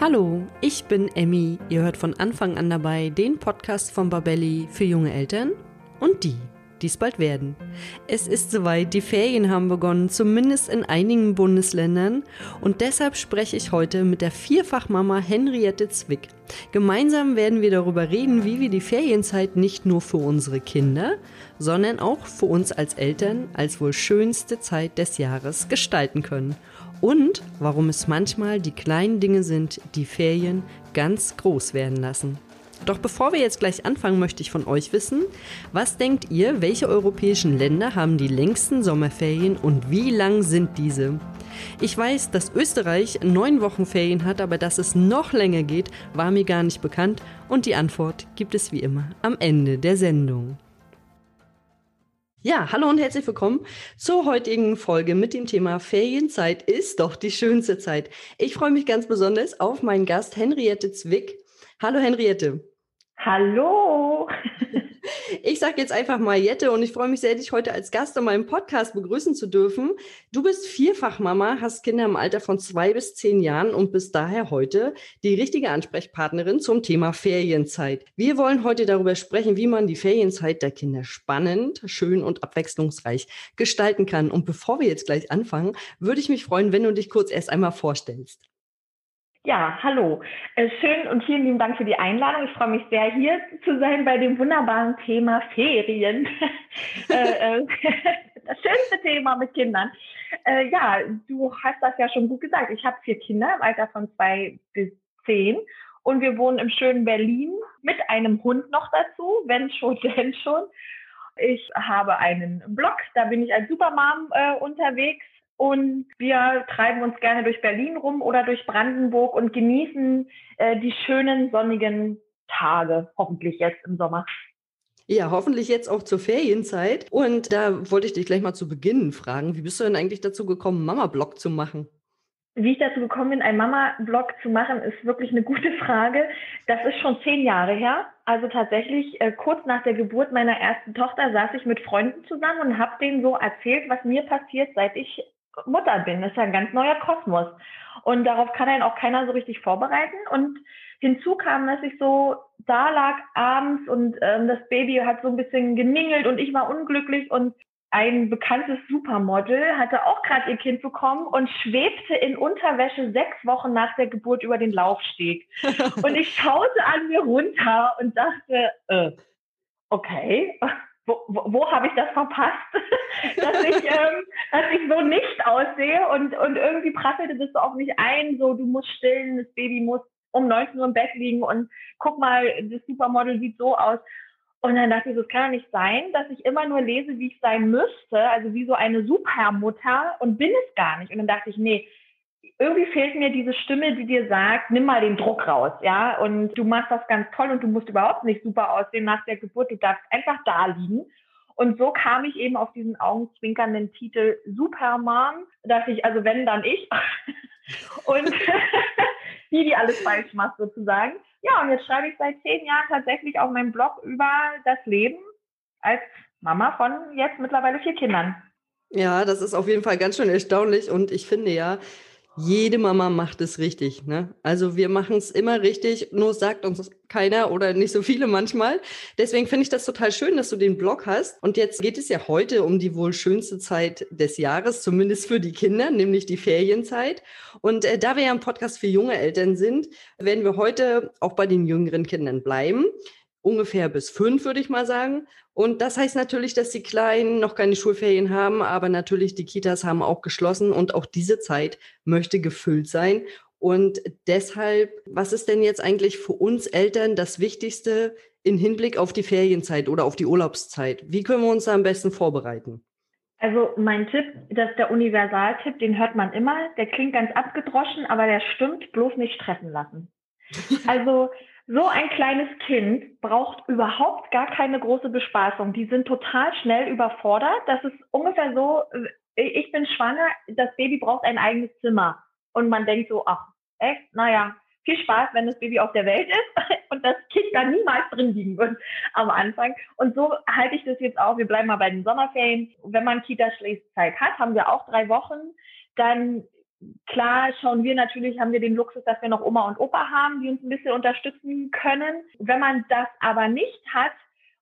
Hallo, ich bin Emmy. Ihr hört von Anfang an dabei den Podcast von Babelli für junge Eltern und die, die es bald werden. Es ist soweit, die Ferien haben begonnen, zumindest in einigen Bundesländern. Und deshalb spreche ich heute mit der Vierfachmama Henriette Zwick. Gemeinsam werden wir darüber reden, wie wir die Ferienzeit nicht nur für unsere Kinder, sondern auch für uns als Eltern als wohl schönste Zeit des Jahres gestalten können und warum es manchmal die kleinen Dinge sind, die Ferien ganz groß werden lassen. Doch bevor wir jetzt gleich anfangen, möchte ich von euch wissen, was denkt ihr, welche europäischen Länder haben die längsten Sommerferien und wie lang sind diese? Ich weiß, dass Österreich neun Wochen Ferien hat, aber dass es noch länger geht, war mir gar nicht bekannt und die Antwort gibt es wie immer am Ende der Sendung. Ja, hallo und herzlich willkommen zur heutigen Folge mit dem Thema Ferienzeit ist doch die schönste Zeit. Ich freue mich ganz besonders auf meinen Gast Henriette Zwick. Hallo Henriette. Hallo. Ich sage jetzt einfach mal Jette und ich freue mich sehr, dich heute als Gast in meinem Podcast begrüßen zu dürfen. Du bist Vierfachmama, hast Kinder im Alter von zwei bis zehn Jahren und bist daher heute die richtige Ansprechpartnerin zum Thema Ferienzeit. Wir wollen heute darüber sprechen, wie man die Ferienzeit der Kinder spannend, schön und abwechslungsreich gestalten kann. Und bevor wir jetzt gleich anfangen, würde ich mich freuen, wenn du dich kurz erst einmal vorstellst. Ja, hallo. Äh, schön und vielen lieben Dank für die Einladung. Ich freue mich sehr, hier zu sein bei dem wunderbaren Thema Ferien. Äh, äh, das schönste Thema mit Kindern. Ja, du hast das ja schon gut gesagt. Ich habe vier Kinder im Alter von zwei bis zehn und wir wohnen im schönen Berlin mit einem Hund noch dazu, wenn schon, denn schon. Ich habe einen Blog, da bin ich als Supermom äh, unterwegs und wir treiben uns gerne durch Berlin rum oder durch Brandenburg und genießen äh, die schönen sonnigen Tage, hoffentlich jetzt im Sommer. Ja, hoffentlich jetzt auch zur Ferienzeit. Und da wollte ich dich gleich mal zu Beginn fragen, wie bist du denn eigentlich dazu gekommen, Mama-Blog zu machen? Wie ich dazu gekommen bin, einen Mama-Blog zu machen, ist wirklich eine gute Frage. Das ist schon zehn Jahre her. Also tatsächlich, äh, kurz nach der Geburt meiner ersten Tochter saß ich mit Freunden zusammen und habe denen so erzählt, was mir passiert, seit ich Mutter bin. Das ist ja ein ganz neuer Kosmos. Und darauf kann einen auch keiner so richtig vorbereiten. Und hinzu kam, dass ich so da lag abends und ähm, das Baby hat so ein bisschen gemingelt und ich war unglücklich und ein bekanntes Supermodel hatte auch gerade ihr Kind bekommen und schwebte in Unterwäsche sechs Wochen nach der Geburt über den Laufsteg. und ich schaute an mir runter und dachte, äh, okay, wo, wo, wo habe ich das verpasst, dass ich, ähm, dass ich so nicht aussehe und, und irgendwie prasselte das so auf mich ein, so du musst stillen, das Baby muss um 19 Uhr im Bett liegen und guck mal, das Supermodel sieht so aus. Und dann dachte ich, das kann doch nicht sein, dass ich immer nur lese, wie ich sein müsste, also wie so eine Supermutter und bin es gar nicht. Und dann dachte ich, nee, irgendwie fehlt mir diese Stimme, die dir sagt, nimm mal den Druck raus, ja, und du machst das ganz toll und du musst überhaupt nicht super aussehen nach der Geburt, du darfst einfach da liegen. Und so kam ich eben auf diesen augenzwinkernden Titel Superman, dass ich, also wenn, dann ich. und die, die alles falsch macht sozusagen. Ja, und jetzt schreibe ich seit zehn Jahren tatsächlich auf meinem Blog über das Leben als Mama von jetzt mittlerweile vier Kindern. Ja, das ist auf jeden Fall ganz schön erstaunlich und ich finde ja, jede Mama macht es richtig. Ne? Also wir machen es immer richtig, nur sagt uns keiner oder nicht so viele manchmal. Deswegen finde ich das total schön, dass du den Blog hast. Und jetzt geht es ja heute um die wohl schönste Zeit des Jahres, zumindest für die Kinder, nämlich die Ferienzeit. Und äh, da wir ja ein Podcast für junge Eltern sind, werden wir heute auch bei den jüngeren Kindern bleiben ungefähr bis fünf, würde ich mal sagen. Und das heißt natürlich, dass die Kleinen noch keine Schulferien haben, aber natürlich die Kitas haben auch geschlossen und auch diese Zeit möchte gefüllt sein. Und deshalb, was ist denn jetzt eigentlich für uns Eltern das Wichtigste in Hinblick auf die Ferienzeit oder auf die Urlaubszeit? Wie können wir uns da am besten vorbereiten? Also mein Tipp, das ist der Universaltipp, den hört man immer. Der klingt ganz abgedroschen, aber der stimmt, bloß nicht stressen lassen. Also so ein kleines Kind braucht überhaupt gar keine große Bespaßung. Die sind total schnell überfordert. Das ist ungefähr so, äh, ich bin schwanger, das Baby braucht ein eigenes Zimmer. Und man denkt so, ach, echt, naja, viel Spaß, wenn das Baby auf der Welt ist und das Kind da niemals drin liegen wird am Anfang. Und so halte ich das jetzt auch. Wir bleiben mal bei den Sommerferien. Wenn man Kita-Schließzeit hat, haben wir auch drei Wochen. Dann klar schauen wir natürlich, haben wir den Luxus, dass wir noch Oma und Opa haben, die uns ein bisschen unterstützen können. Wenn man das aber nicht hat,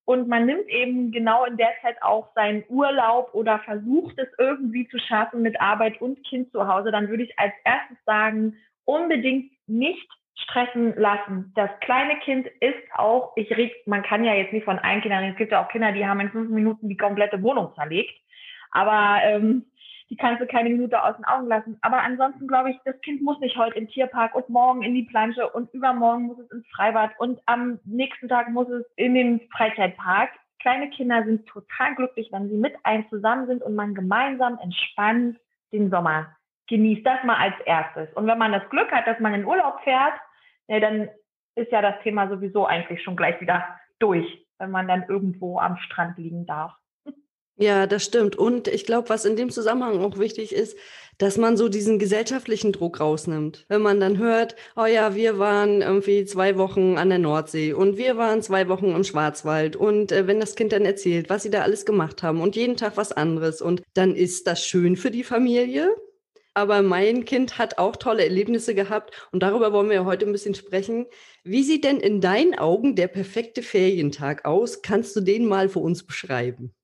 und man nimmt eben genau in der Zeit auch seinen Urlaub oder versucht es irgendwie zu schaffen mit Arbeit und Kind zu Hause, dann würde ich als erstes sagen, unbedingt nicht stressen lassen. Das kleine Kind ist auch, ich rede, man kann ja jetzt nicht von allen Kindern es gibt ja auch Kinder, die haben in fünf Minuten die komplette Wohnung zerlegt. Aber ähm, die kannst du keine Minute aus den Augen lassen. Aber ansonsten glaube ich, das Kind muss nicht heute im Tierpark und morgen in die Plansche und übermorgen muss es ins Freibad und am nächsten Tag muss es in den Freizeitpark. Kleine Kinder sind total glücklich, wenn sie mit einem zusammen sind und man gemeinsam entspannt den Sommer genießt. Das mal als erstes. Und wenn man das Glück hat, dass man in Urlaub fährt, ja, dann ist ja das Thema sowieso eigentlich schon gleich wieder durch, wenn man dann irgendwo am Strand liegen darf. Ja, das stimmt. Und ich glaube, was in dem Zusammenhang auch wichtig ist, dass man so diesen gesellschaftlichen Druck rausnimmt. Wenn man dann hört, oh ja, wir waren irgendwie zwei Wochen an der Nordsee und wir waren zwei Wochen im Schwarzwald und äh, wenn das Kind dann erzählt, was sie da alles gemacht haben und jeden Tag was anderes und dann ist das schön für die Familie. Aber mein Kind hat auch tolle Erlebnisse gehabt und darüber wollen wir heute ein bisschen sprechen. Wie sieht denn in deinen Augen der perfekte Ferientag aus? Kannst du den mal für uns beschreiben?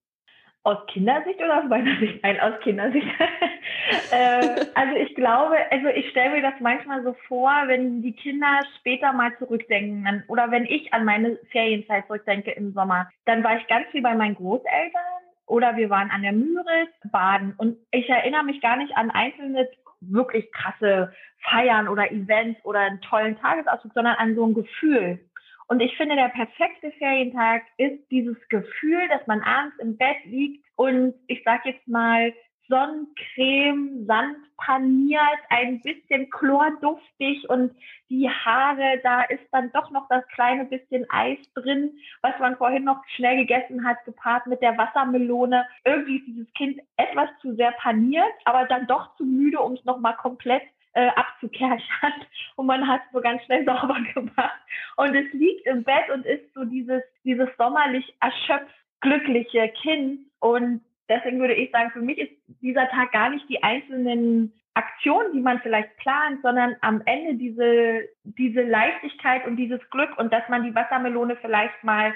Aus Kindersicht oder aus meiner Sicht? Nein, aus Kindersicht. äh, also ich glaube, also ich stelle mir das manchmal so vor, wenn die Kinder später mal zurückdenken oder wenn ich an meine Ferienzeit zurückdenke im Sommer, dann war ich ganz viel bei meinen Großeltern oder wir waren an der Müritz baden und ich erinnere mich gar nicht an einzelne wirklich krasse Feiern oder Events oder einen tollen Tagesausflug, sondern an so ein Gefühl. Und ich finde, der perfekte Ferientag ist dieses Gefühl, dass man abends im Bett liegt und ich sag jetzt mal Sonnencreme, Sand paniert, ein bisschen chlorduftig und die Haare, da ist dann doch noch das kleine bisschen Eis drin, was man vorhin noch schnell gegessen hat, gepaart mit der Wassermelone. Irgendwie ist dieses Kind etwas zu sehr paniert, aber dann doch zu müde, um es nochmal komplett äh, abzukerchern und man hat es so ganz schnell sauber gemacht. Und es liegt im Bett und ist so dieses, dieses sommerlich erschöpft glückliche Kind. Und deswegen würde ich sagen, für mich ist dieser Tag gar nicht die einzelnen Aktionen, die man vielleicht plant, sondern am Ende diese, diese Leichtigkeit und dieses Glück und dass man die Wassermelone vielleicht mal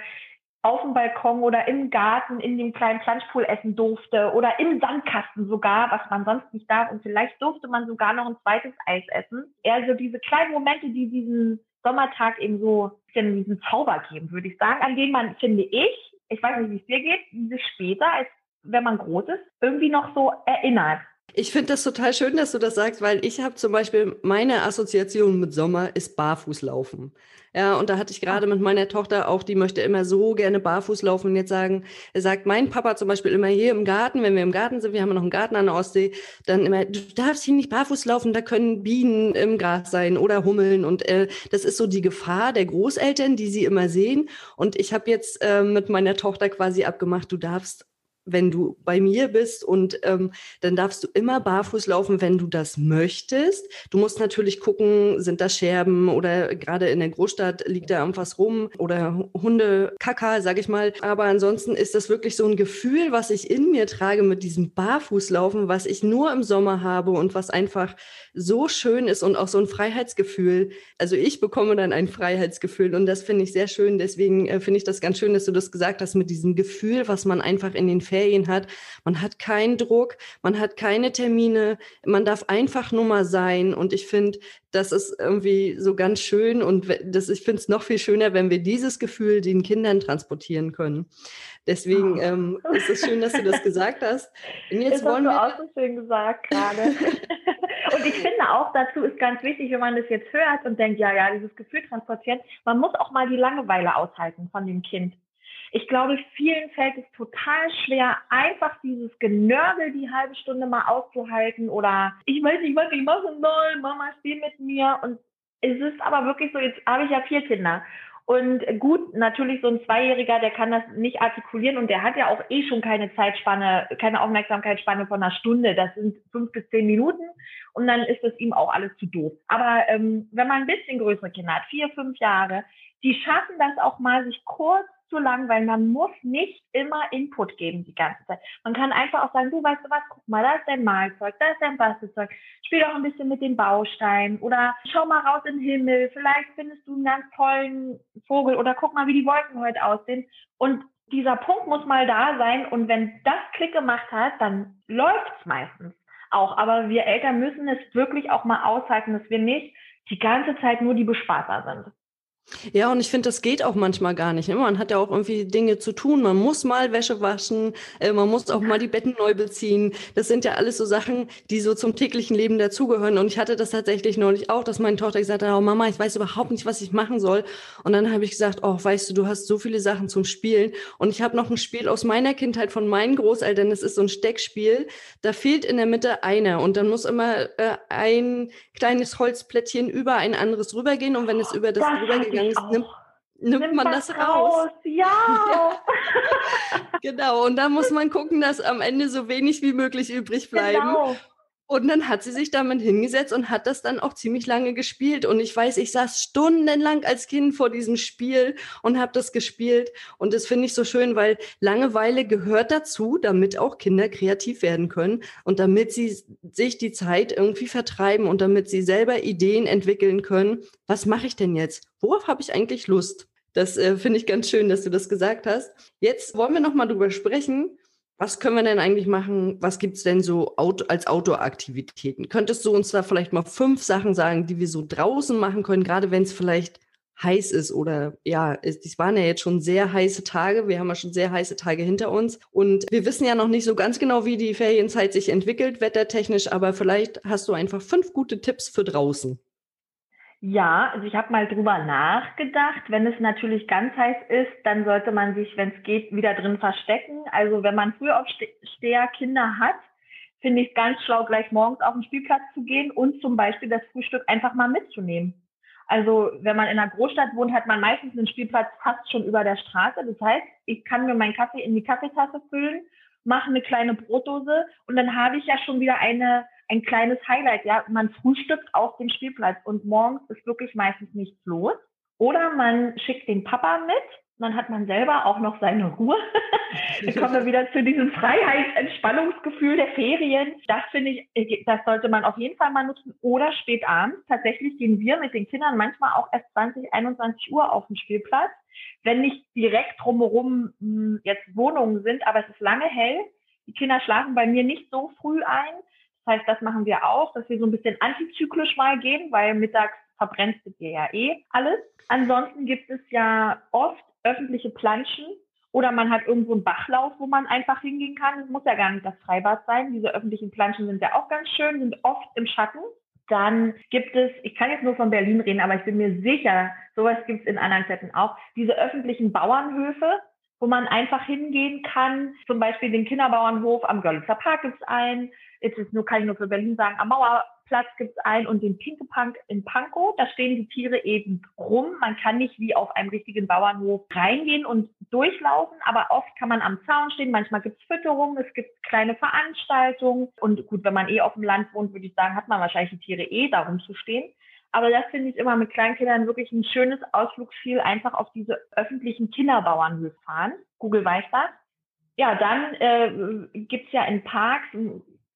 auf dem Balkon oder im Garten in dem kleinen Planschpool essen durfte oder im Sandkasten sogar, was man sonst nicht darf. Und vielleicht durfte man sogar noch ein zweites Eis essen. Eher so diese kleinen Momente, die diesen Sommertag eben so bisschen diesen Zauber geben, würde ich sagen, an denen man, finde ich, ich weiß nicht, wie es dir geht, diese später, als wenn man groß ist, irgendwie noch so erinnert. Ich finde das total schön, dass du das sagst, weil ich habe zum Beispiel meine Assoziation mit Sommer ist Barfußlaufen. Ja, und da hatte ich gerade mit meiner Tochter auch, die möchte immer so gerne barfuß laufen und jetzt sagen, er sagt mein Papa zum Beispiel immer hier im Garten, wenn wir im Garten sind, wir haben noch einen Garten an der Ostsee, dann immer, du darfst hier nicht barfuß laufen, da können Bienen im Gras sein oder Hummeln und äh, das ist so die Gefahr der Großeltern, die sie immer sehen. Und ich habe jetzt äh, mit meiner Tochter quasi abgemacht, du darfst wenn du bei mir bist und ähm, dann darfst du immer barfuß laufen, wenn du das möchtest. Du musst natürlich gucken, sind da Scherben oder gerade in der Großstadt liegt da irgendwas rum oder Hunde, Kaka, sag ich mal. Aber ansonsten ist das wirklich so ein Gefühl, was ich in mir trage mit diesem Barfußlaufen, was ich nur im Sommer habe und was einfach so schön ist und auch so ein Freiheitsgefühl. Also ich bekomme dann ein Freiheitsgefühl und das finde ich sehr schön. Deswegen äh, finde ich das ganz schön, dass du das gesagt hast mit diesem Gefühl, was man einfach in den Ferien hat. Man hat keinen Druck, man hat keine Termine, man darf einfach nur mal sein und ich finde, das ist irgendwie so ganz schön und das, ich finde es noch viel schöner, wenn wir dieses Gefühl den Kindern transportieren können. Deswegen oh. ähm, ist es schön, dass du das gesagt hast. Und jetzt das wollen du auch so schön gesagt gerade. und ich finde auch dazu ist ganz wichtig, wenn man das jetzt hört und denkt, ja, ja, dieses Gefühl transportieren, man muss auch mal die Langeweile aushalten von dem Kind. Ich glaube, vielen fällt es total schwer, einfach dieses Genörgel die halbe Stunde mal auszuhalten oder ich weiß nicht, was ich machen soll, Mama spiel mit mir und es ist aber wirklich so, jetzt habe ich ja vier Kinder und gut, natürlich so ein Zweijähriger, der kann das nicht artikulieren und der hat ja auch eh schon keine Zeitspanne, keine Aufmerksamkeitsspanne von einer Stunde. Das sind fünf bis zehn Minuten und dann ist es ihm auch alles zu doof. Aber ähm, wenn man ein bisschen größere Kinder hat, vier, fünf Jahre, die schaffen das auch mal, sich kurz zu lang, weil man muss nicht immer Input geben die ganze Zeit. Man kann einfach auch sagen, du weißt du was, guck mal, da ist dein Malzeug, da ist dein Bastelzeug. Spiel doch ein bisschen mit den Bausteinen oder schau mal raus in den Himmel. Vielleicht findest du einen ganz tollen Vogel oder guck mal, wie die Wolken heute aussehen. Und dieser Punkt muss mal da sein und wenn das Klick gemacht hat, dann läuft's meistens auch. Aber wir Eltern müssen es wirklich auch mal aushalten, dass wir nicht die ganze Zeit nur die Bespaßer sind. Ja, und ich finde, das geht auch manchmal gar nicht. Ne? Man hat ja auch irgendwie Dinge zu tun. Man muss mal Wäsche waschen, äh, man muss auch mal die Betten neu beziehen. Das sind ja alles so Sachen, die so zum täglichen Leben dazugehören. Und ich hatte das tatsächlich neulich auch, dass meine Tochter gesagt hat, oh Mama, ich weiß überhaupt nicht, was ich machen soll. Und dann habe ich gesagt, oh, weißt du, du hast so viele Sachen zum Spielen. Und ich habe noch ein Spiel aus meiner Kindheit von meinen Großeltern. Das ist so ein Steckspiel. Da fehlt in der Mitte einer. Und dann muss immer äh, ein kleines Holzplättchen über ein anderes rübergehen. Und wenn es über das, rübergegangen gegangen nimmt, nimmt, nimmt man das raus. raus. Ja. genau. Und da muss man gucken, dass am Ende so wenig wie möglich übrig bleiben. Genau. Und dann hat sie sich damit hingesetzt und hat das dann auch ziemlich lange gespielt. Und ich weiß, ich saß stundenlang als Kind vor diesem Spiel und habe das gespielt. Und das finde ich so schön, weil Langeweile gehört dazu, damit auch Kinder kreativ werden können und damit sie sich die Zeit irgendwie vertreiben und damit sie selber Ideen entwickeln können. Was mache ich denn jetzt? Worauf habe ich eigentlich Lust? Das äh, finde ich ganz schön, dass du das gesagt hast. Jetzt wollen wir noch mal drüber sprechen, was können wir denn eigentlich machen? Was gibt's denn so als Outdoor-Aktivitäten? Könntest du uns da vielleicht mal fünf Sachen sagen, die wir so draußen machen können, gerade wenn es vielleicht heiß ist oder ja, es, waren ja jetzt schon sehr heiße Tage. Wir haben ja schon sehr heiße Tage hinter uns und wir wissen ja noch nicht so ganz genau, wie die Ferienzeit sich entwickelt, wettertechnisch, aber vielleicht hast du einfach fünf gute Tipps für draußen. Ja, also ich habe mal drüber nachgedacht. Wenn es natürlich ganz heiß ist, dann sollte man sich, wenn es geht, wieder drin verstecken. Also wenn man Frühaufsteher Kinder hat, finde ich es ganz schlau, gleich morgens auf den Spielplatz zu gehen und zum Beispiel das Frühstück einfach mal mitzunehmen. Also wenn man in einer Großstadt wohnt, hat man meistens einen Spielplatz fast schon über der Straße. Das heißt, ich kann mir meinen Kaffee in die Kaffeetasse füllen, mache eine kleine Brotdose und dann habe ich ja schon wieder eine ein kleines Highlight. Ja, man frühstückt auf dem Spielplatz und morgens ist wirklich meistens nichts los. Oder man schickt den Papa mit, dann hat man selber auch noch seine Ruhe. dann kommen wir wieder zu diesem Freiheitsentspannungsgefühl der Ferien. Das finde ich, das sollte man auf jeden Fall mal nutzen. Oder spät abends. Tatsächlich gehen wir mit den Kindern manchmal auch erst 20, 21 Uhr auf den Spielplatz. Wenn nicht direkt drumherum hm, jetzt Wohnungen sind, aber es ist lange hell. Die Kinder schlafen bei mir nicht so früh ein. Das heißt, das machen wir auch, dass wir so ein bisschen antizyklisch mal gehen, weil mittags verbrennst du dir ja eh alles. Ansonsten gibt es ja oft öffentliche Planschen oder man hat irgendwo einen Bachlauf, wo man einfach hingehen kann. Es muss ja gar nicht das Freibad sein. Diese öffentlichen Planschen sind ja auch ganz schön, sind oft im Schatten. Dann gibt es, ich kann jetzt nur von Berlin reden, aber ich bin mir sicher, sowas gibt es in anderen Städten auch, diese öffentlichen Bauernhöfe, wo man einfach hingehen kann. Zum Beispiel den Kinderbauernhof am Görlitzer Park gibt es einen. Jetzt ist nur, kann ich nur für Berlin sagen, am Mauerplatz gibt es einen und den Pinke Punk in Pankow. Da stehen die Tiere eben rum. Man kann nicht wie auf einem richtigen Bauernhof reingehen und durchlaufen, aber oft kann man am Zaun stehen. Manchmal gibt es Fütterung, es gibt kleine Veranstaltungen. Und gut, wenn man eh auf dem Land wohnt, würde ich sagen, hat man wahrscheinlich die Tiere eh darum zu stehen. Aber das finde ich immer mit Kleinkindern wirklich ein schönes Ausflugsziel, einfach auf diese öffentlichen Kinderbauernhöfe fahren. Google weiß das. Ja, dann äh, gibt ja in Parks,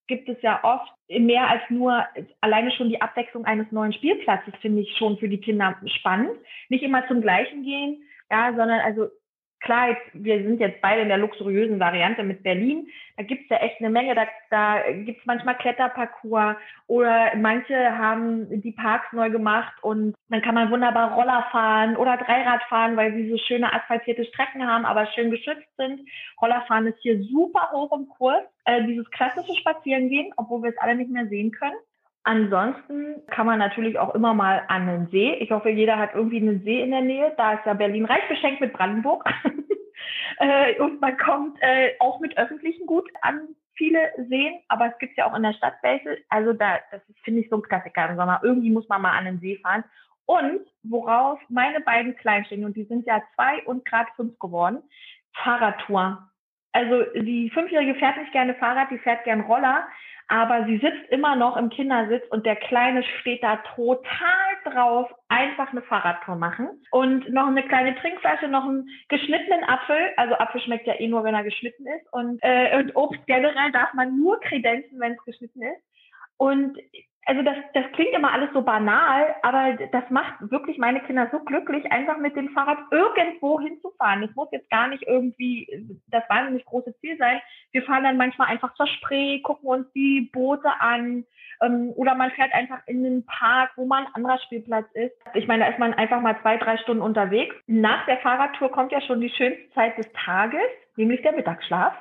gibt es ja oft mehr als nur alleine schon die Abwechslung eines neuen Spielplatzes, finde ich schon für die Kinder spannend. Nicht immer zum gleichen gehen, ja, sondern also klar, jetzt, wir sind jetzt beide in der luxuriösen Variante mit Berlin. Da gibt's ja echt eine Menge. Da, da gibt's manchmal Kletterparcours oder manche haben die Parks neu gemacht und dann kann man wunderbar Roller fahren oder Dreirad fahren, weil sie so schöne asphaltierte Strecken haben, aber schön geschützt sind. Rollerfahren ist hier super hoch im Kurs. Äh, dieses klassische Spazierengehen, obwohl wir es alle nicht mehr sehen können. Ansonsten kann man natürlich auch immer mal an den See. Ich hoffe, jeder hat irgendwie einen See in der Nähe. Da ist ja Berlin reich beschenkt mit Brandenburg. Äh, und man kommt äh, auch mit öffentlichen gut an viele Seen, aber es gibt ja auch in der Stadt welche. Also da, das finde ich so ein Klassiker im Sommer. Irgendwie muss man mal an den See fahren. Und worauf meine beiden Kleinen stehen, und die sind ja zwei und gerade fünf geworden, Fahrradtour. Also die Fünfjährige fährt nicht gerne Fahrrad, die fährt gern Roller. Aber sie sitzt immer noch im Kindersitz und der Kleine steht da total drauf, einfach eine Fahrradtour machen. Und noch eine kleine Trinkflasche, noch einen geschnittenen Apfel, also Apfel schmeckt ja eh nur, wenn er geschnitten ist. Und, äh, und Obst generell darf man nur kredenzen, wenn es geschnitten ist. Und also das, das klingt immer alles so banal, aber das macht wirklich meine Kinder so glücklich, einfach mit dem Fahrrad irgendwo hinzufahren. Es muss jetzt gar nicht irgendwie das wahnsinnig große Ziel sein. Wir fahren dann manchmal einfach zur Spree, gucken uns die Boote an ähm, oder man fährt einfach in den Park, wo mal ein anderer Spielplatz ist. Ich meine, da ist man einfach mal zwei, drei Stunden unterwegs. Nach der Fahrradtour kommt ja schon die schönste Zeit des Tages, nämlich der Mittagsschlaf.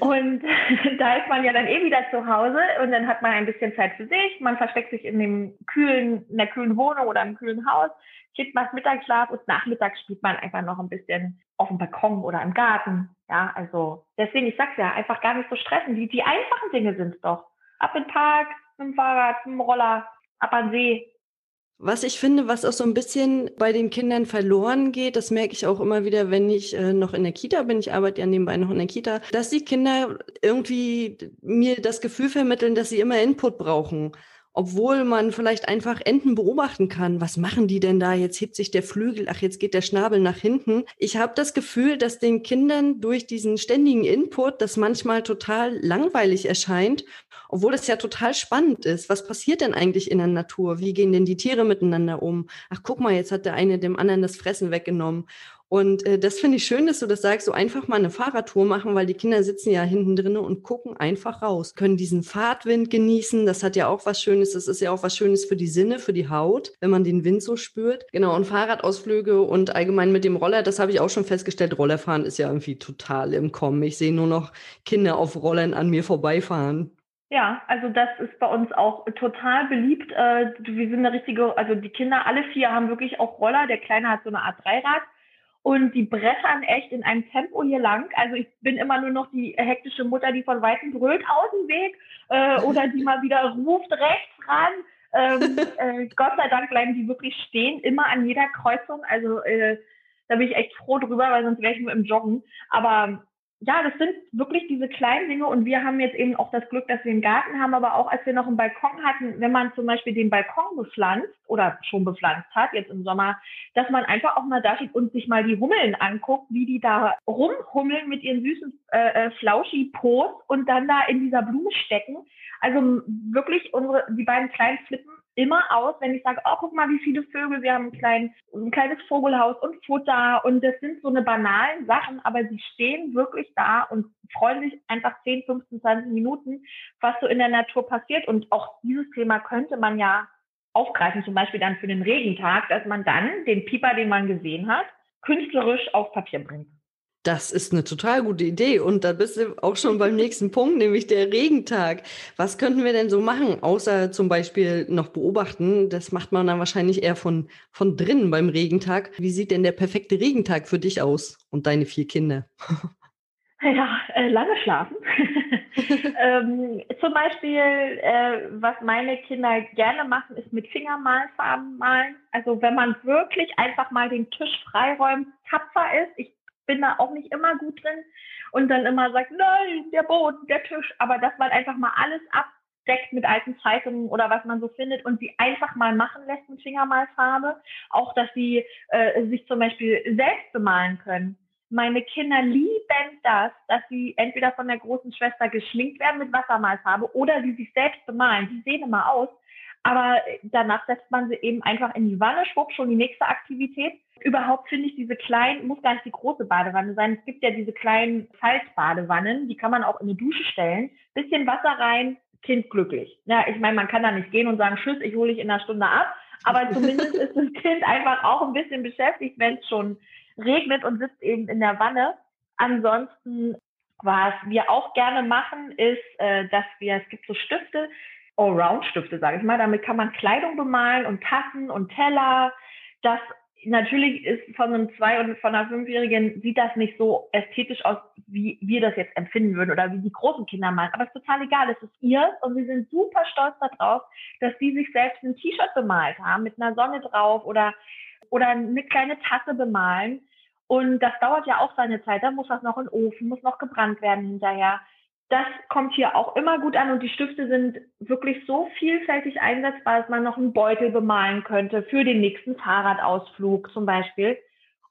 Und da ist man ja dann eh wieder zu Hause und dann hat man ein bisschen Zeit für sich. Man versteckt sich in dem kühlen, in der kühlen Wohnung oder im kühlen Haus. Kind macht Mittagsschlaf und nachmittags spielt man einfach noch ein bisschen auf dem Balkon oder im Garten. Ja, also deswegen, ich sag's ja, einfach gar nicht so stressen. Die, die einfachen Dinge sind's doch. Ab in den Park, mit dem Fahrrad, mit dem Roller, ab an See. Was ich finde, was auch so ein bisschen bei den Kindern verloren geht, das merke ich auch immer wieder, wenn ich äh, noch in der Kita bin. Ich arbeite ja nebenbei noch in der Kita, dass die Kinder irgendwie mir das Gefühl vermitteln, dass sie immer Input brauchen obwohl man vielleicht einfach Enten beobachten kann. Was machen die denn da? Jetzt hebt sich der Flügel, ach, jetzt geht der Schnabel nach hinten. Ich habe das Gefühl, dass den Kindern durch diesen ständigen Input das manchmal total langweilig erscheint, obwohl es ja total spannend ist. Was passiert denn eigentlich in der Natur? Wie gehen denn die Tiere miteinander um? Ach, guck mal, jetzt hat der eine dem anderen das Fressen weggenommen. Und äh, das finde ich schön, dass du das sagst, so einfach mal eine Fahrradtour machen, weil die Kinder sitzen ja hinten drin und gucken einfach raus, können diesen Fahrtwind genießen. Das hat ja auch was Schönes. Das ist ja auch was Schönes für die Sinne, für die Haut, wenn man den Wind so spürt. Genau, und Fahrradausflüge und allgemein mit dem Roller, das habe ich auch schon festgestellt. Rollerfahren ist ja irgendwie total im Kommen. Ich sehe nur noch Kinder auf Rollern an mir vorbeifahren. Ja, also das ist bei uns auch total beliebt. Äh, wir sind eine richtige, also die Kinder, alle vier haben wirklich auch Roller. Der Kleine hat so eine Art Dreirad und die brettern echt in einem Tempo hier lang. Also ich bin immer nur noch die hektische Mutter, die von weitem brüllt aus dem Weg äh, oder die mal wieder ruft rechts ran. Ähm, äh, Gott sei Dank bleiben die wirklich stehen, immer an jeder Kreuzung. Also äh, da bin ich echt froh drüber, weil sonst wäre ich nur im Joggen. Aber ja, das sind wirklich diese kleinen Dinge und wir haben jetzt eben auch das Glück, dass wir einen Garten haben, aber auch als wir noch einen Balkon hatten, wenn man zum Beispiel den Balkon bepflanzt oder schon bepflanzt hat, jetzt im Sommer, dass man einfach auch mal da steht und sich mal die Hummeln anguckt, wie die da rumhummeln mit ihren süßen äh, äh Flauschi-Pos und dann da in dieser Blume stecken. Also wirklich unsere, die beiden kleinen flippen immer aus, wenn ich sage, oh, guck mal, wie viele Vögel, wir haben ein, klein, ein kleines Vogelhaus und Futter und das sind so eine banalen Sachen, aber sie stehen wirklich da und freuen sich einfach 10, 15, 20 Minuten, was so in der Natur passiert und auch dieses Thema könnte man ja aufgreifen, zum Beispiel dann für den Regentag, dass man dann den Pieper, den man gesehen hat, künstlerisch auf Papier bringt. Das ist eine total gute Idee. Und da bist du auch schon beim nächsten Punkt, nämlich der Regentag. Was könnten wir denn so machen, außer zum Beispiel noch beobachten? Das macht man dann wahrscheinlich eher von, von drinnen beim Regentag. Wie sieht denn der perfekte Regentag für dich aus und deine vier Kinder? Ja, äh, lange schlafen. ähm, zum Beispiel, äh, was meine Kinder gerne machen, ist mit Fingermalfarben malen. Also wenn man wirklich einfach mal den Tisch freiräumt, tapfer ist. Ich bin da auch nicht immer gut drin und dann immer sagt, nein, der Boden, der Tisch, aber dass man einfach mal alles abdeckt mit alten Zeitungen oder was man so findet und sie einfach mal machen lässt mit Fingermalfarbe. Auch, dass sie äh, sich zum Beispiel selbst bemalen können. Meine Kinder lieben das, dass sie entweder von der großen Schwester geschminkt werden mit Wassermalfarbe oder sie sich selbst bemalen. Die sehen immer aus, aber danach setzt man sie eben einfach in die Wanne, schwupp, schon die nächste Aktivität. Überhaupt finde ich diese kleinen, muss gar nicht die große Badewanne sein. Es gibt ja diese kleinen Faltbadewannen, die kann man auch in eine Dusche stellen. Bisschen Wasser rein, Kind glücklich. Ja, ich meine, man kann da nicht gehen und sagen, tschüss, ich hole dich in einer Stunde ab. Aber zumindest ist das Kind einfach auch ein bisschen beschäftigt, wenn es schon regnet und sitzt eben in der Wanne. Ansonsten, was wir auch gerne machen, ist, äh, dass wir, es gibt so Stifte, Allround-Stifte, sage ich mal. Damit kann man Kleidung bemalen und Tassen und Teller. Das natürlich ist von einem Zwei- und von einer Fünfjährigen sieht das nicht so ästhetisch aus, wie wir das jetzt empfinden würden oder wie die großen Kinder malen. Aber es ist total egal. Es ist ihr und wir sind super stolz darauf, dass sie sich selbst ein T-Shirt bemalt haben mit einer Sonne drauf oder, oder eine kleine Tasse bemalen. Und das dauert ja auch seine Zeit. Da muss das noch in den Ofen, muss noch gebrannt werden hinterher das kommt hier auch immer gut an und die Stifte sind wirklich so vielfältig einsetzbar, dass man noch einen Beutel bemalen könnte für den nächsten Fahrradausflug zum Beispiel.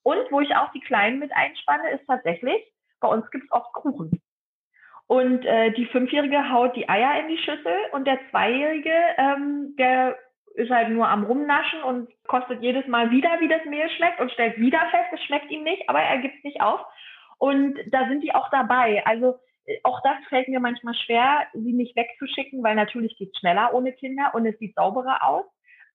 Und wo ich auch die Kleinen mit einspanne, ist tatsächlich, bei uns gibt es oft Kuchen. Und äh, die Fünfjährige haut die Eier in die Schüssel und der Zweijährige, ähm, der ist halt nur am Rumnaschen und kostet jedes Mal wieder, wie das Mehl schmeckt und stellt wieder fest, es schmeckt ihm nicht, aber er gibt es nicht auf. Und da sind die auch dabei. Also auch das fällt mir manchmal schwer, sie nicht wegzuschicken, weil natürlich geht es schneller ohne Kinder und es sieht sauberer aus.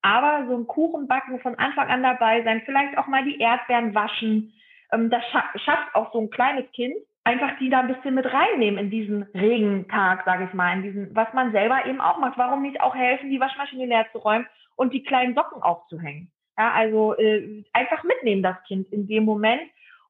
Aber so ein Kuchenbacken von Anfang an dabei sein, vielleicht auch mal die Erdbeeren waschen, ähm, das schafft auch so ein kleines Kind, einfach die da ein bisschen mit reinnehmen in diesen Regentag, sage ich mal, in diesen, was man selber eben auch macht. Warum nicht auch helfen, die Waschmaschine leer zu räumen und die kleinen Socken aufzuhängen? Ja, also äh, einfach mitnehmen das Kind in dem Moment.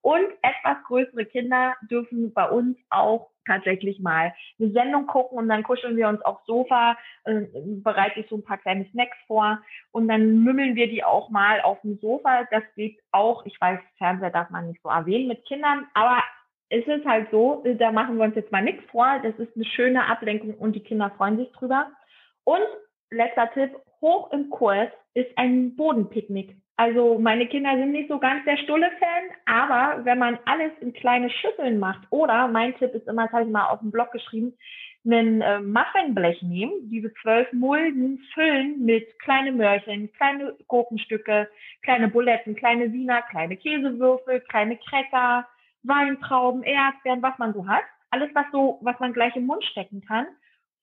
Und etwas größere Kinder dürfen bei uns auch tatsächlich mal eine Sendung gucken und dann kuscheln wir uns aufs Sofa, äh, bereite ich so ein paar kleine Snacks vor und dann mümmeln wir die auch mal auf dem Sofa. Das geht auch, ich weiß, Fernseher darf man nicht so erwähnen mit Kindern, aber es ist halt so, da machen wir uns jetzt mal nichts vor. Das ist eine schöne Ablenkung und die Kinder freuen sich drüber. Und letzter Tipp, hoch im Kurs ist ein Bodenpicknick. Also meine Kinder sind nicht so ganz der Stulle-Fan, aber wenn man alles in kleine Schüsseln macht oder mein Tipp ist immer, das habe ich mal auf dem Blog geschrieben, ein äh, Muffinblech nehmen, diese zwölf Mulden füllen mit kleine Möhrchen, kleine Gurkenstücke, kleine Buletten, kleine Wiener, kleine Käsewürfel, kleine Cracker, Weintrauben, Erdbeeren, was man so hat. Alles, was so, was man gleich im Mund stecken kann.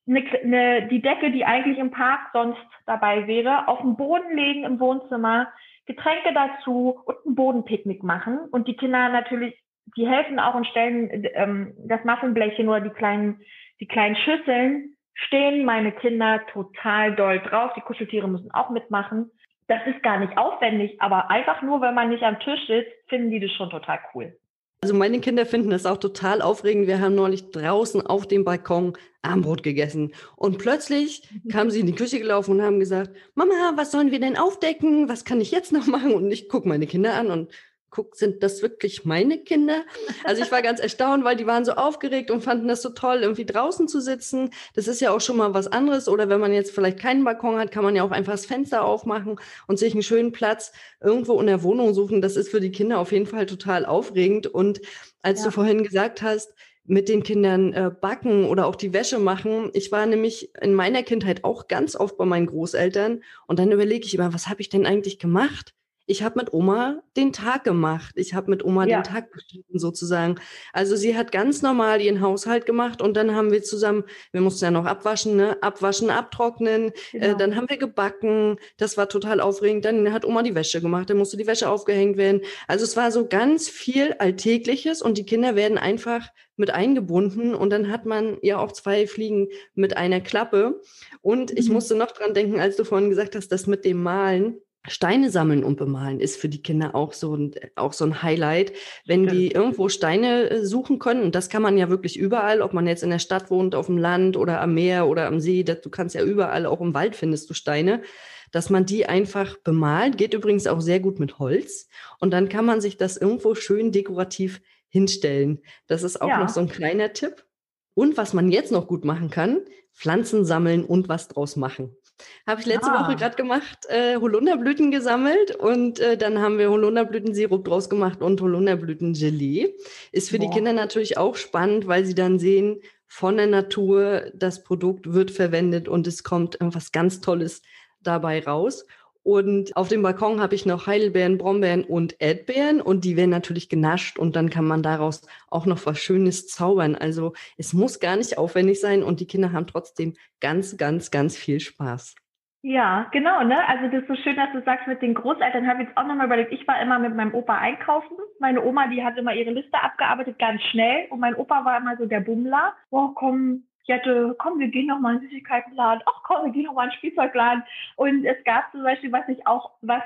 Eine, eine, die Decke, die eigentlich im Park sonst dabei wäre, auf den Boden legen im Wohnzimmer, Getränke dazu und ein Bodenpicknick machen. Und die Kinder natürlich, die helfen auch und stellen ähm, das Muffinblechchen oder die kleinen, die kleinen Schüsseln, stehen meine Kinder total doll drauf. Die Kuscheltiere müssen auch mitmachen. Das ist gar nicht aufwendig, aber einfach nur, wenn man nicht am Tisch sitzt, finden die das schon total cool. Also meine Kinder finden das auch total aufregend. Wir haben neulich draußen auf dem Balkon Armbrot gegessen. Und plötzlich mhm. kamen sie in die Küche gelaufen und haben gesagt, Mama, was sollen wir denn aufdecken? Was kann ich jetzt noch machen? Und ich gucke meine Kinder an und guck, sind das wirklich meine Kinder? Also ich war ganz erstaunt, weil die waren so aufgeregt und fanden das so toll, irgendwie draußen zu sitzen. Das ist ja auch schon mal was anderes. Oder wenn man jetzt vielleicht keinen Balkon hat, kann man ja auch einfach das Fenster aufmachen und sich einen schönen Platz irgendwo in der Wohnung suchen. Das ist für die Kinder auf jeden Fall total aufregend. Und als ja. du vorhin gesagt hast, mit den Kindern äh, backen oder auch die Wäsche machen. Ich war nämlich in meiner Kindheit auch ganz oft bei meinen Großeltern und dann überlege ich immer, was habe ich denn eigentlich gemacht? Ich habe mit Oma den Tag gemacht. Ich habe mit Oma ja. den Tag bestritten sozusagen. Also sie hat ganz normal ihren Haushalt gemacht und dann haben wir zusammen, wir mussten ja noch abwaschen, ne? abwaschen, abtrocknen. Äh, genau. Äh, dann haben wir gebacken. Das war total aufregend. Dann hat Oma die Wäsche gemacht. Dann musste die Wäsche aufgehängt werden. Also es war so ganz viel Alltägliches und die Kinder werden einfach mit eingebunden und dann hat man ja auch zwei Fliegen mit einer Klappe. Und ich mhm. musste noch dran denken, als du vorhin gesagt hast, das mit dem Malen Steine sammeln und bemalen ist für die Kinder auch so ein, auch so ein Highlight. Wenn die irgendwo Steine äh, suchen können, und das kann man ja wirklich überall, ob man jetzt in der Stadt wohnt, auf dem Land oder am Meer oder am See, das, du kannst ja überall, auch im Wald findest du Steine, dass man die einfach bemalt, geht übrigens auch sehr gut mit Holz. Und dann kann man sich das irgendwo schön dekorativ hinstellen. Das ist auch ja. noch so ein kleiner Tipp. Und was man jetzt noch gut machen kann, Pflanzen sammeln und was draus machen. Habe ich letzte ah. Woche gerade gemacht, äh, Holunderblüten gesammelt und äh, dann haben wir Holunderblütensirup draus gemacht und Holunderblütengelee. Ist für Boah. die Kinder natürlich auch spannend, weil sie dann sehen, von der Natur, das Produkt wird verwendet und es kommt irgendwas ganz Tolles dabei raus. Und auf dem Balkon habe ich noch Heidelbeeren, Brombeeren und Erdbeeren und die werden natürlich genascht und dann kann man daraus auch noch was Schönes zaubern. Also es muss gar nicht aufwendig sein und die Kinder haben trotzdem ganz, ganz, ganz viel Spaß. Ja, genau, ne? Also das ist so schön, dass du sagst, mit den Großeltern habe ich jetzt auch nochmal überlegt. Ich war immer mit meinem Opa einkaufen. Meine Oma, die hat immer ihre Liste abgearbeitet, ganz schnell. Und mein Opa war immer so der Bummler. Boah, komm, Jette, komm, wir gehen noch mal in den Süßigkeitenladen. Ach komm, wir gehen noch mal in den Spielzeugladen. Und es gab zum Beispiel, was ich auch, was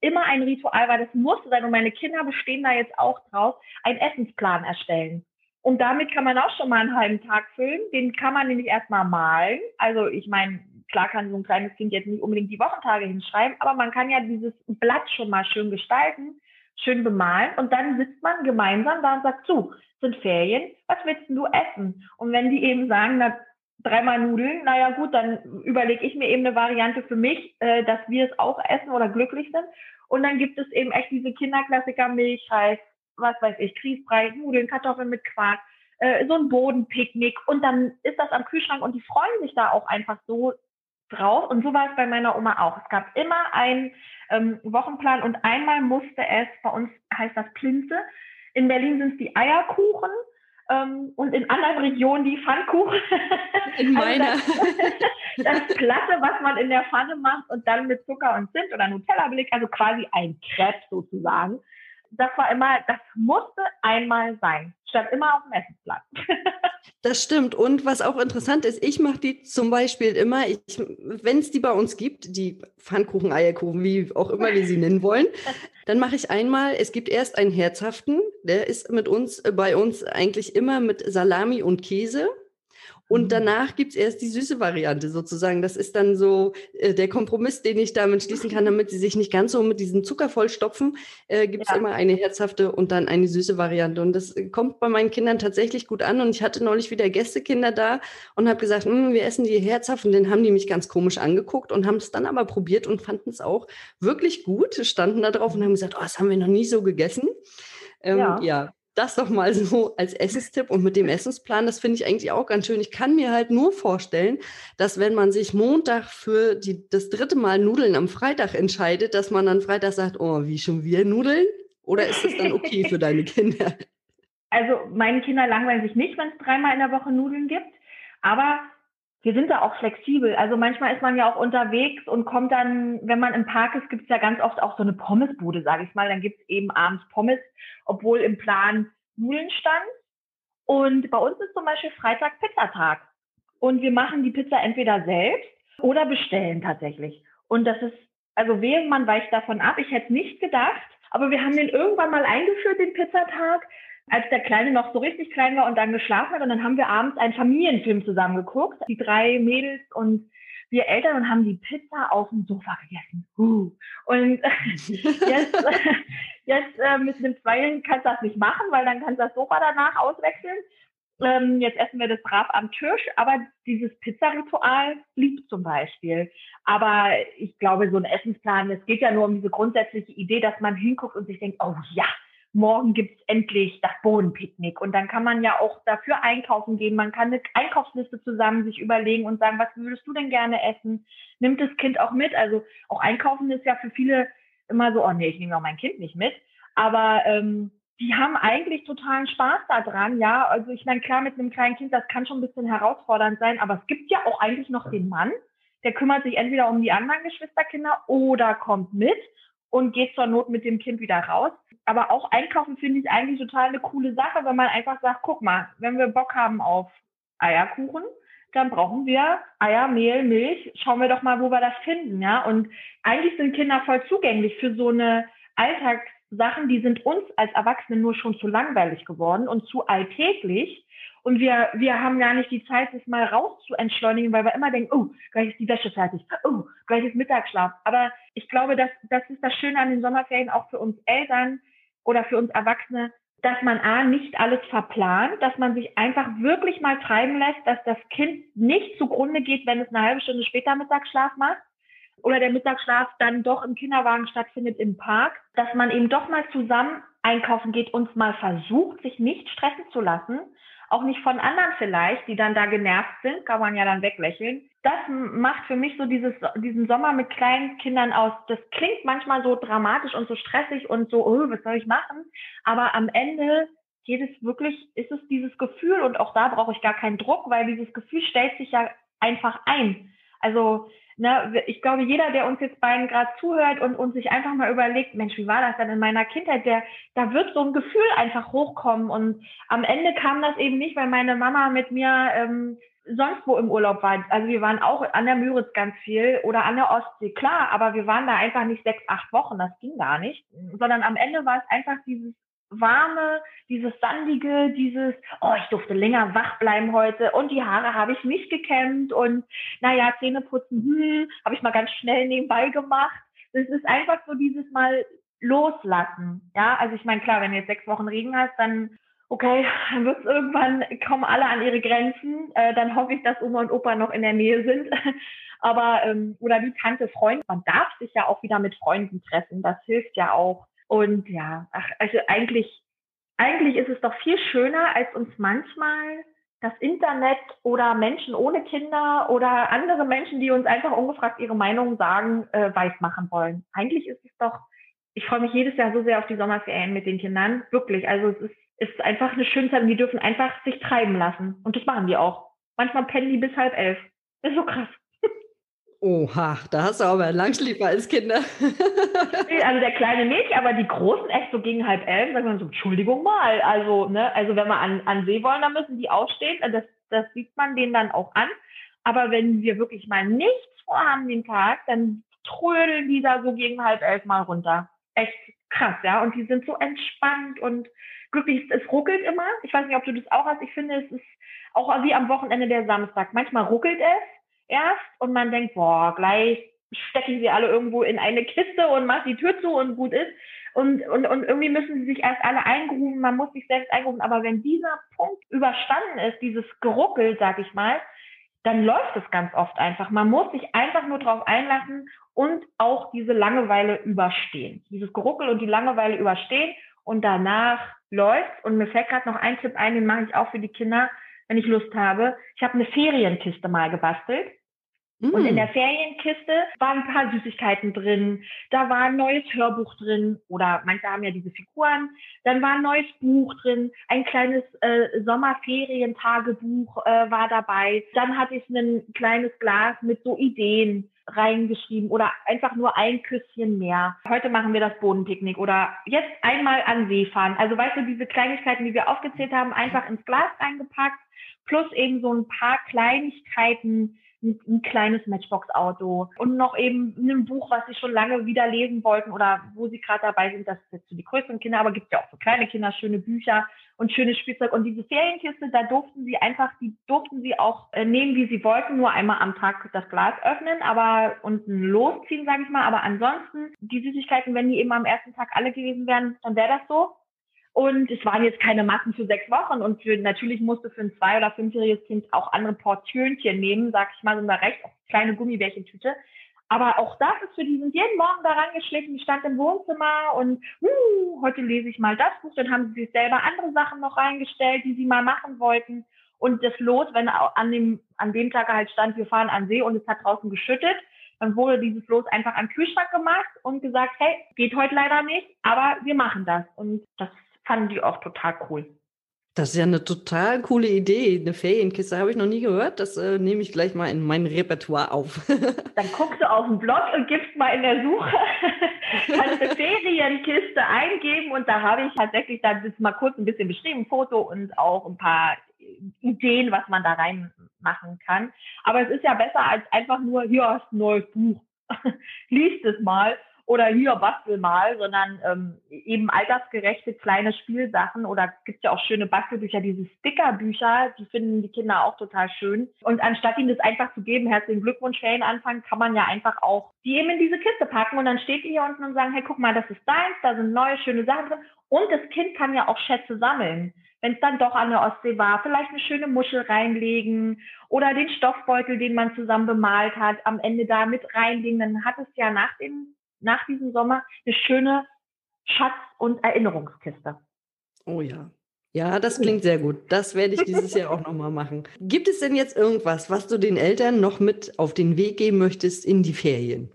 immer ein Ritual war, das musste sein, und meine Kinder bestehen da jetzt auch drauf, einen Essensplan erstellen. Und damit kann man auch schon mal einen halben Tag füllen. Den kann man nämlich erstmal malen. Also ich meine, klar kann so ein kleines Kind jetzt nicht unbedingt die Wochentage hinschreiben, aber man kann ja dieses Blatt schon mal schön gestalten schön bemalen und dann sitzt man gemeinsam da und sagt, zu, sind Ferien, was willst du essen? Und wenn die eben sagen, na, dreimal Nudeln, naja gut, dann überlege ich mir eben eine Variante für mich, äh, dass wir es auch essen oder glücklich sind. Und dann gibt es eben echt diese Kinderklassiker, Milchreis, was weiß ich, Grießbrei, Nudeln, Kartoffeln mit Quark, äh, so ein Bodenpicknick. Und dann ist das am Kühlschrank und die freuen sich da auch einfach so drauf. Und so war es bei meiner Oma auch. Es gab immer einen ähm, Wochenplan und einmal musste es, bei uns heißt das Plinze, in Berlin sind es die Eierkuchen ähm, und in anderen Regionen die Pfannkuchen. In meiner. Also das, das Platte, was man in der Pfanne macht und dann mit Zucker und Zimt oder Nutella belegt, also quasi ein Crepe sozusagen das war immer, das musste einmal sein. Stand immer auf dem Essensplan. das stimmt. Und was auch interessant ist, ich mache die zum Beispiel immer, wenn es die bei uns gibt, die Pfannkuchen, Eierkuchen, wie auch immer wir sie nennen wollen, dann mache ich einmal, es gibt erst einen herzhaften, der ist mit uns, bei uns eigentlich immer mit Salami und Käse. Und mhm. danach gibt's erst die süße Variante sozusagen. Das ist dann so äh, der Kompromiss, den ich damit schließen kann, damit sie sich nicht ganz so mit diesem Zucker vollstopfen. Äh, gibt's ja. immer eine herzhafte und dann eine süße Variante. Und das kommt bei meinen Kindern tatsächlich gut an. Und ich hatte neulich wieder Gästekinder da und habe gesagt, hm, wir essen die herzhaften. Den haben die mich ganz komisch angeguckt und haben es dann aber probiert und fanden es auch wirklich gut. Standen da drauf und haben gesagt, oh, das haben wir noch nie so gegessen. Ähm, ja. ja, das doch mal so als Essenstipp und mit dem Essensplan, das finde ich eigentlich auch ganz schön. Ich kann mir halt nur vorstellen, dass wenn man sich Montag für die, das dritte Mal Nudeln am Freitag entscheidet, dass man dann Freitag sagt, oh, wie schon wir Nudeln? Oder ist das dann okay für deine Kinder? Also meine Kinder langweilen sich nicht, wenn es dreimal in der Woche Nudeln gibt. Aber wir sind da auch flexibel. Also manchmal ist man ja auch unterwegs und kommt dann, wenn man im Park ist, gibt es ja ganz oft auch so eine Pommesbude, sage ich mal. Dann gibt es eben abends Pommes, obwohl im Plan Nudeln stand. Und bei uns ist zum Beispiel Freitag Pizzatag. Und wir machen die Pizza entweder selbst oder bestellen tatsächlich. Und das ist, also wehe, man weicht davon ab. Ich hätte nicht gedacht, aber wir haben den irgendwann mal eingeführt, den Pizzatag, als der Kleine noch so richtig klein war und dann geschlafen hat. Und dann haben wir abends einen Familienfilm zusammen geguckt, die drei Mädels und wir Eltern und haben die Pizza auf dem Sofa gegessen. Uh. Und jetzt, jetzt äh, mit dem Zweien kannst du das nicht machen, weil dann kannst du das Sofa danach auswechseln. Ähm, jetzt essen wir das brav am Tisch, aber dieses Pizzaritual blieb zum Beispiel. Aber ich glaube, so ein Essensplan, es geht ja nur um diese grundsätzliche Idee, dass man hinguckt und sich denkt, oh ja, morgen gibt's endlich das Bodenpicknick. Und dann kann man ja auch dafür einkaufen gehen. Man kann eine Einkaufsliste zusammen sich überlegen und sagen, was würdest du denn gerne essen? Nimmt das Kind auch mit? Also auch einkaufen ist ja für viele immer so, oh nee, ich nehme auch mein Kind nicht mit. Aber ähm, die haben eigentlich totalen Spaß daran, ja. Also ich meine, klar, mit einem kleinen Kind, das kann schon ein bisschen herausfordernd sein, aber es gibt ja auch eigentlich noch den Mann, der kümmert sich entweder um die anderen Geschwisterkinder oder kommt mit und geht zur Not mit dem Kind wieder raus. Aber auch einkaufen finde ich eigentlich total eine coole Sache, wenn man einfach sagt, guck mal, wenn wir Bock haben auf Eierkuchen, dann brauchen wir Eier, Mehl, Milch. Schauen wir doch mal, wo wir das finden, ja. Und eigentlich sind Kinder voll zugänglich für so eine Alltagssachen, die sind uns als Erwachsene nur schon zu langweilig geworden und zu alltäglich. Und wir, wir haben gar nicht die Zeit, das mal raus zu entschleunigen, weil wir immer denken, oh, gleich ist die Wäsche fertig, oh, gleich ist Mittagsschlaf. Aber ich glaube, das, das ist das Schöne an den Sommerferien auch für uns Eltern oder für uns Erwachsene, dass man A, nicht alles verplant, dass man sich einfach wirklich mal treiben lässt, dass das Kind nicht zugrunde geht, wenn es eine halbe Stunde später Mittagsschlaf macht oder der Mittagsschlaf dann doch im Kinderwagen stattfindet im Park, dass man eben doch mal zusammen einkaufen geht und mal versucht, sich nicht stressen zu lassen auch nicht von anderen vielleicht, die dann da genervt sind, kann man ja dann weglächeln. Das macht für mich so dieses, diesen Sommer mit kleinen Kindern aus. Das klingt manchmal so dramatisch und so stressig und so, oh, was soll ich machen? Aber am Ende geht es wirklich, ist es dieses Gefühl und auch da brauche ich gar keinen Druck, weil dieses Gefühl stellt sich ja einfach ein. Also ne, ich glaube, jeder, der uns jetzt beiden gerade zuhört und, und sich einfach mal überlegt, Mensch, wie war das denn in meiner Kindheit, der, da wird so ein Gefühl einfach hochkommen. Und am Ende kam das eben nicht, weil meine Mama mit mir ähm, sonst wo im Urlaub war. Also wir waren auch an der Müritz ganz viel oder an der Ostsee, klar, aber wir waren da einfach nicht sechs, acht Wochen, das ging gar nicht, sondern am Ende war es einfach dieses warme, dieses sandige, dieses, oh, ich durfte länger wach bleiben heute und die Haare habe ich nicht gekämmt und naja, Zähne putzen, hm, habe ich mal ganz schnell nebenbei gemacht. Das ist einfach so dieses Mal loslassen. Ja, also ich meine, klar, wenn du jetzt sechs Wochen Regen hast, dann okay, dann wird es irgendwann, kommen alle an ihre Grenzen. Äh, dann hoffe ich, dass Oma und Opa noch in der Nähe sind. Aber, ähm, oder wie Tante, Freund, man darf sich ja auch wieder mit Freunden treffen. Das hilft ja auch. Und ja, ach, also eigentlich, eigentlich ist es doch viel schöner, als uns manchmal das Internet oder Menschen ohne Kinder oder andere Menschen, die uns einfach ungefragt ihre Meinung sagen, äh, weiß machen wollen. Eigentlich ist es doch, ich freue mich jedes Jahr so sehr auf die Sommerferien mit den Kindern. Wirklich. Also es ist ist einfach eine schöne Zeit und die dürfen einfach sich treiben lassen. Und das machen die auch. Manchmal pennen die bis halb elf. Das ist so krass. Oha, da hast du aber Langschläfer als Kinder. also der kleine nicht, aber die Großen echt so gegen halb elf, sagen wir so, Entschuldigung mal. Also, ne, also wenn wir an, an See wollen, dann müssen die aufstehen. Das, das sieht man denen dann auch an. Aber wenn wir wirklich mal nichts vorhaben den Tag, dann trödeln die da so gegen halb elf mal runter. Echt krass, ja. Und die sind so entspannt und glücklich. Es ruckelt immer. Ich weiß nicht, ob du das auch hast. Ich finde, es ist auch wie am Wochenende der Samstag. Manchmal ruckelt es erst und man denkt, boah, gleich stecke ich sie alle irgendwo in eine Kiste und mache die Tür zu und gut ist. Und, und, und irgendwie müssen sie sich erst alle eingrufen, man muss sich selbst eingrufen. Aber wenn dieser Punkt überstanden ist, dieses Geruckel, sag ich mal, dann läuft es ganz oft einfach. Man muss sich einfach nur drauf einlassen und auch diese Langeweile überstehen. Dieses Geruckel und die Langeweile überstehen und danach läuft. Und mir fällt gerade noch ein Tipp ein, den mache ich auch für die Kinder, wenn ich Lust habe. Ich habe eine Ferienkiste mal gebastelt. Mm. Und in mm. der Ferienkiste waren ein paar Süßigkeiten drin. Da war ein neues Hörbuch drin oder manche haben ja diese Figuren. Dann war ein neues Buch drin. Ein kleines äh, Sommerferientagebuch äh, war dabei. Dann hatte ich ein kleines Glas mit so Ideen reingeschrieben oder einfach nur ein Küsschen mehr. Heute machen wir das Bodenpicknick oder jetzt einmal an See fahren. Also weißt du, diese Kleinigkeiten, die wir aufgezählt haben, einfach ins Glas reingepackt, plus eben so ein paar Kleinigkeiten, ein, ein kleines Matchbox-Auto und noch eben ein Buch, was sie schon lange wieder lesen wollten oder wo sie gerade dabei sind. Das ist jetzt für die größeren Kinder, aber gibt ja auch für kleine Kinder schöne Bücher und schönes Spielzeug. Und diese Ferienkiste, da durften sie einfach, die durften sie auch äh, nehmen, wie sie wollten, nur einmal am Tag das Glas öffnen, aber und losziehen, sage ich mal. Aber ansonsten, die Süßigkeiten, wenn die eben am ersten Tag alle gewesen wären, dann wäre das so. Und es waren jetzt keine Massen für sechs Wochen. Und für, natürlich musste für ein zwei- oder fünfjähriges Kind auch andere Portionchen nehmen, sag ich mal, so eine recht kleine Gummibärchentüte. Aber auch das ist für die, sind jeden Morgen daran geschlichen, die stand im Wohnzimmer und uh, heute lese ich mal das Buch. Dann haben sie sich selber andere Sachen noch reingestellt, die sie mal machen wollten. Und das Los, wenn an dem, an dem Tag halt stand, wir fahren an See und es hat draußen geschüttet, dann wurde dieses Los einfach den Kühlschrank gemacht und gesagt, hey, geht heute leider nicht, aber wir machen das. Und das fanden die auch total cool. Das ist ja eine total coole Idee. Eine Ferienkiste habe ich noch nie gehört. Das äh, nehme ich gleich mal in mein Repertoire auf. Dann guckst du auf den Blog und gibst mal in der Suche kannst eine Ferienkiste eingeben und da habe ich tatsächlich da das mal kurz ein bisschen beschrieben, Foto und auch ein paar Ideen, was man da reinmachen kann. Aber es ist ja besser als einfach nur, hier hast ein neues Buch. Liest es mal oder hier bastel mal, sondern ähm, eben altersgerechte kleine Spielsachen oder gibt ja auch schöne Bastelbücher, diese Stickerbücher, die finden die Kinder auch total schön. Und anstatt ihnen das einfach zu geben, herzlichen Glückwunsch, Ferienanfang, kann man ja einfach auch die eben in diese Kiste packen und dann steht die hier unten und sagen, hey, guck mal, das ist deins, da sind neue, schöne Sachen drin. Und das Kind kann ja auch Schätze sammeln. Wenn es dann doch an der Ostsee war, vielleicht eine schöne Muschel reinlegen oder den Stoffbeutel, den man zusammen bemalt hat, am Ende da mit reinlegen. Dann hat es ja nach dem nach diesem Sommer eine schöne Schatz- und Erinnerungskiste. Oh ja. Ja, das klingt sehr gut. Das werde ich dieses Jahr auch nochmal machen. Gibt es denn jetzt irgendwas, was du den Eltern noch mit auf den Weg geben möchtest in die Ferien?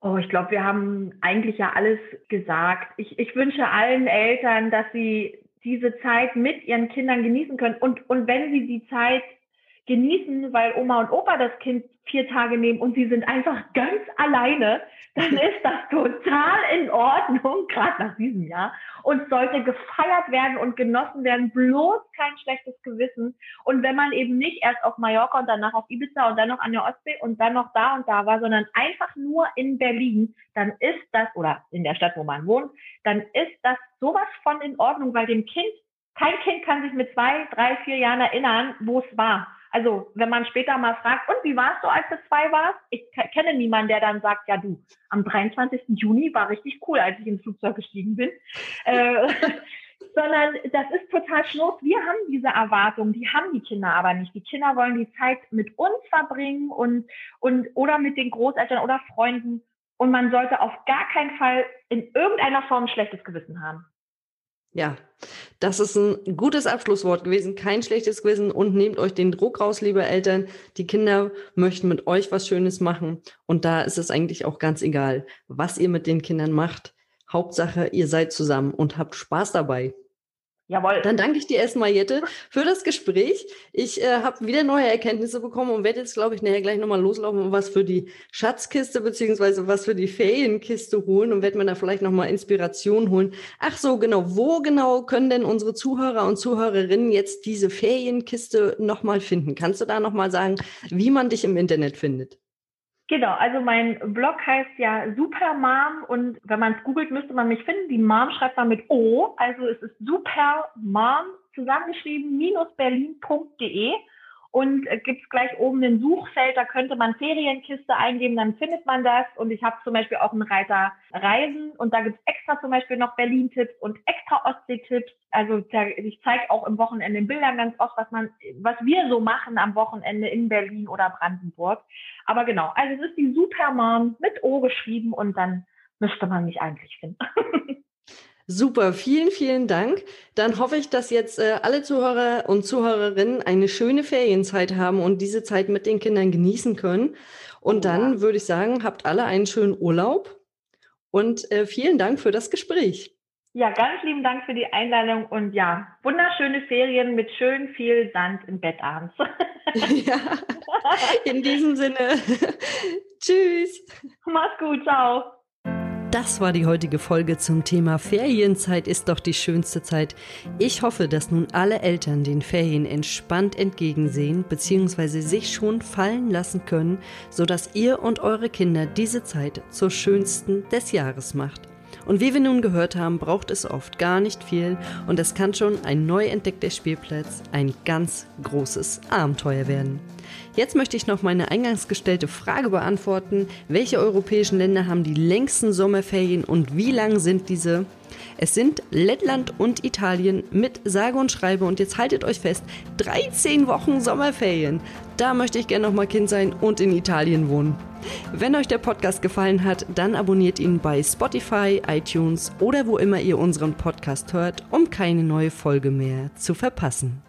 Oh, ich glaube, wir haben eigentlich ja alles gesagt. Ich, ich wünsche allen Eltern, dass sie diese Zeit mit ihren Kindern genießen können. Und, und wenn sie die Zeit genießen, weil Oma und Opa das Kind vier Tage nehmen und sie sind einfach ganz alleine, dann ist das total in Ordnung, gerade nach diesem Jahr, und sollte gefeiert werden und genossen werden, bloß kein schlechtes Gewissen. Und wenn man eben nicht erst auf Mallorca und danach auf Ibiza und dann noch an der Ostsee und dann noch da und da war, sondern einfach nur in Berlin, dann ist das, oder in der Stadt, wo man wohnt, dann ist das sowas von in Ordnung, weil dem Kind, kein Kind kann sich mit zwei, drei, vier Jahren erinnern, wo es war Also wenn man später mal fragt, und wie warst du, als du zwei warst? Ich kenne niemanden, der dann sagt, ja du, am 23. Juni war richtig cool, als ich ins Flugzeug gestiegen bin. äh, sondern das ist total schluss. Wir haben diese Erwartung, die haben die Kinder aber nicht. Die Kinder wollen die Zeit mit uns verbringen und, und oder mit den Großeltern oder Freunden. Und man sollte auf gar keinen Fall in irgendeiner Form ein schlechtes Gewissen haben. Ja, das ist ein gutes Abschlusswort gewesen, kein schlechtes Gewissen und nehmt euch den Druck raus, liebe Eltern. Die Kinder möchten mit euch was Schönes machen und da ist es eigentlich auch ganz egal, was ihr mit den Kindern macht. Hauptsache, ihr seid zusammen und habt Spaß dabei. Jawohl. Dann danke ich dir erstmal, Jette, für das Gespräch. Ich äh, habe wieder neue Erkenntnisse bekommen und werde jetzt, glaube ich, nachher gleich nochmal loslaufen und was für die Schatzkiste beziehungsweise was für die Ferienkiste holen und werde mir da vielleicht nochmal Inspiration holen. Ach so, genau. Wo genau können denn unsere Zuhörer und Zuhörerinnen jetzt diese Ferienkiste nochmal finden? Kannst du da nochmal sagen, wie man dich im Internet findet? Genau, also mein Blog heißt ja Supermom und wenn man es googelt, müsste man mich finden. Die Mom schreibt man mit O, also es ist Supermom zusammengeschrieben minus berlin.de und äh, gibt es gleich oben ein Suchfeld, da könnte man Ferienkiste eingeben, dann findet man das. Und ich habe zum Beispiel auch einen Reiter Reisen und da gibt es extra zum Beispiel noch Berlin-Tipps und extra Ostsee-Tipps. Also ich zeige auch im Wochenende in Bildern ganz oft, was man, was wir so machen am Wochenende in Berlin oder Brandenburg. Aber genau, also es ist die Supermom mit O geschrieben und dann müsste man mich eigentlich finden. Super, vielen, vielen Dank. Dann hoffe ich, dass jetzt äh, alle Zuhörer und Zuhörerinnen eine schöne Ferienzeit haben und diese Zeit mit den Kindern genießen können. Und ja. dann würde ich sagen, habt alle einen schönen Urlaub und äh, vielen Dank für das Gespräch. Ja, ganz lieben Dank für die Einladung und ja, wunderschöne Ferien mit schön viel Sand im Bett abends. ja, in diesem Sinne. Tschüss. Mach's gut, ciao. Das war die heutige Folge zum Thema Ferienzeit ist doch die schönste Zeit. Ich hoffe, dass nun alle Eltern den Ferien entspannt entgegensehen bzw. sich schon fallen lassen können, sodass ihr und eure Kinder diese Zeit zur schönsten des Jahres macht. Und wie wir nun gehört haben, braucht es oft gar nicht viel und es kann schon ein neu entdeckter Spielplatz ein ganz großes Abenteuer werden. Jetzt möchte ich noch meine eingangs gestellte Frage beantworten. Welche europäischen Länder haben die längsten Sommerferien und wie lang sind diese? Es sind Lettland und Italien mit sage und schreibe und jetzt haltet euch fest, 13 Wochen Sommerferien. Da möchte ich gerne noch mal Kind sein und in Italien wohnen. Wenn euch der Podcast gefallen hat, dann abonniert ihn bei Spotify, iTunes oder wo immer ihr unseren Podcast hört, um keine neue Folge mehr zu verpassen.